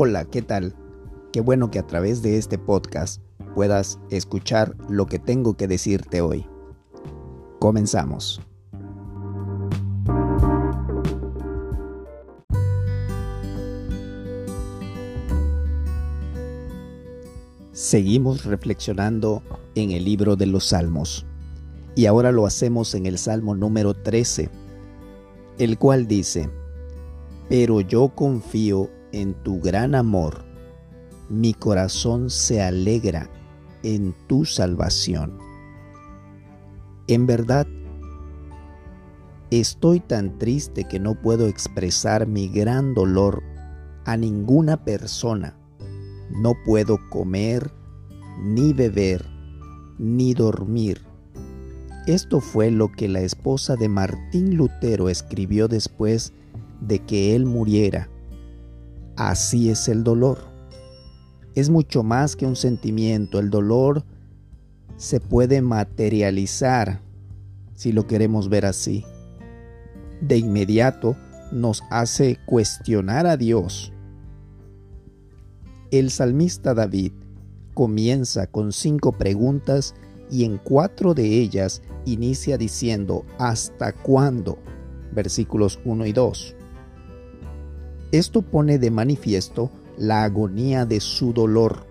Hola, ¿qué tal? Qué bueno que a través de este podcast puedas escuchar lo que tengo que decirte hoy. Comenzamos. Seguimos reflexionando en el libro de los Salmos y ahora lo hacemos en el Salmo número 13, el cual dice, Pero yo confío en tu gran amor, mi corazón se alegra en tu salvación. En verdad, estoy tan triste que no puedo expresar mi gran dolor a ninguna persona. No puedo comer, ni beber, ni dormir. Esto fue lo que la esposa de Martín Lutero escribió después de que él muriera Así es el dolor. Es mucho más que un sentimiento. El dolor se puede materializar si lo queremos ver así. De inmediato nos hace cuestionar a Dios. El salmista David comienza con cinco preguntas y en cuatro de ellas inicia diciendo ¿Hasta cuándo? Versículos 1 y 2. Esto pone de manifiesto la agonía de su dolor.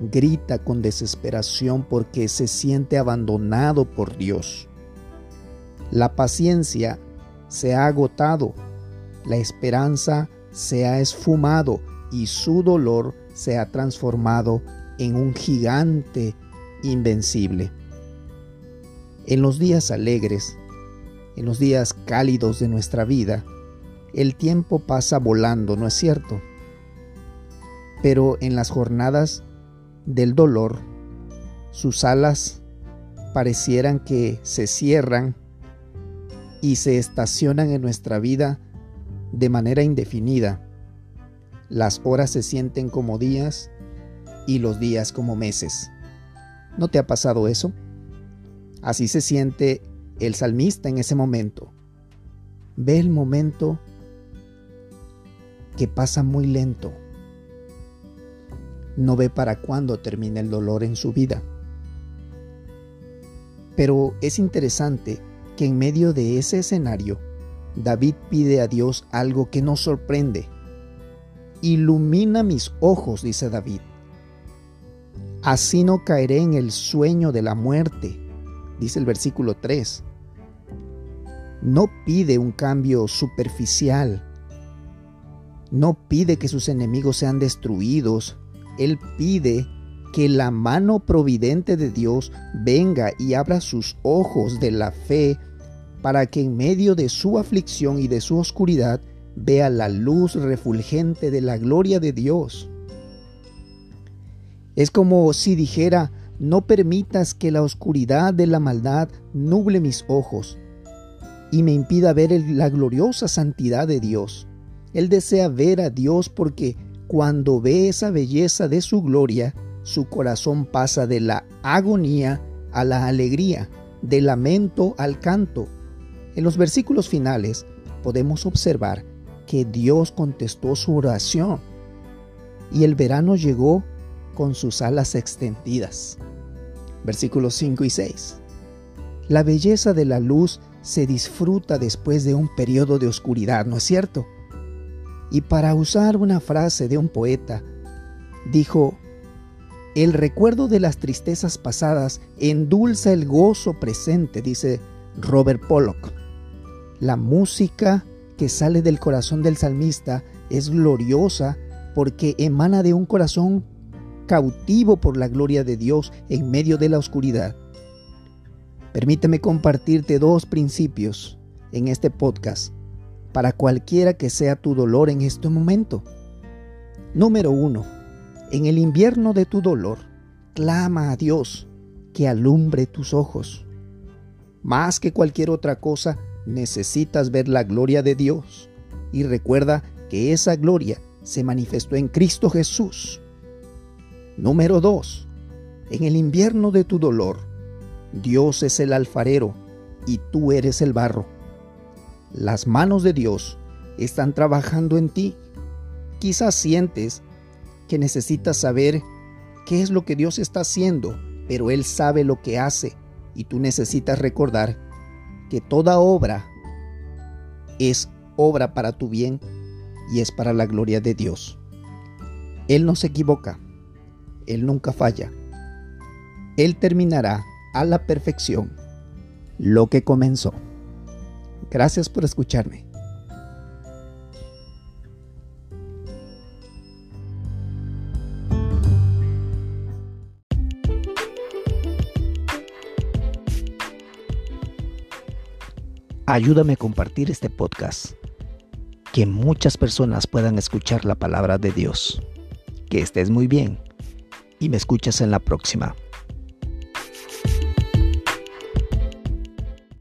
Grita con desesperación porque se siente abandonado por Dios. La paciencia se ha agotado, la esperanza se ha esfumado y su dolor se ha transformado en un gigante invencible. En los días alegres, en los días cálidos de nuestra vida, el tiempo pasa volando, ¿no es cierto? Pero en las jornadas del dolor, sus alas parecieran que se cierran y se estacionan en nuestra vida de manera indefinida. Las horas se sienten como días y los días como meses. ¿No te ha pasado eso? Así se siente el salmista en ese momento. Ve el momento que pasa muy lento. No ve para cuándo termina el dolor en su vida. Pero es interesante que en medio de ese escenario, David pide a Dios algo que nos sorprende. Ilumina mis ojos, dice David. Así no caeré en el sueño de la muerte, dice el versículo 3. No pide un cambio superficial, no pide que sus enemigos sean destruidos, Él pide que la mano providente de Dios venga y abra sus ojos de la fe para que en medio de su aflicción y de su oscuridad vea la luz refulgente de la gloria de Dios. Es como si dijera, no permitas que la oscuridad de la maldad nuble mis ojos y me impida ver la gloriosa santidad de Dios. Él desea ver a Dios porque cuando ve esa belleza de su gloria, su corazón pasa de la agonía a la alegría, del lamento al canto. En los versículos finales podemos observar que Dios contestó su oración y el verano llegó con sus alas extendidas. Versículos 5 y 6. La belleza de la luz se disfruta después de un periodo de oscuridad, ¿no es cierto? Y para usar una frase de un poeta, dijo, el recuerdo de las tristezas pasadas endulza el gozo presente, dice Robert Pollock. La música que sale del corazón del salmista es gloriosa porque emana de un corazón cautivo por la gloria de Dios en medio de la oscuridad. Permíteme compartirte dos principios en este podcast para cualquiera que sea tu dolor en este momento. Número uno, en el invierno de tu dolor, clama a Dios que alumbre tus ojos. Más que cualquier otra cosa, necesitas ver la gloria de Dios. Y recuerda que esa gloria se manifestó en Cristo Jesús. Número 2. En el invierno de tu dolor, Dios es el alfarero y tú eres el barro. Las manos de Dios están trabajando en ti. quizás sientes que necesitas saber qué es lo que Dios está haciendo, pero Él sabe lo que hace y tú necesitas recordar que toda obra es obra para tu bien y es para la gloria de Dios. Él no se equivoca, Él nunca falla. Él terminará a la perfección lo que comenzó. Gracias por escucharme. Ayúdame a compartir este podcast, que muchas personas puedan escuchar la palabra de Dios. Que estés muy bien y me escuchas en la próxima.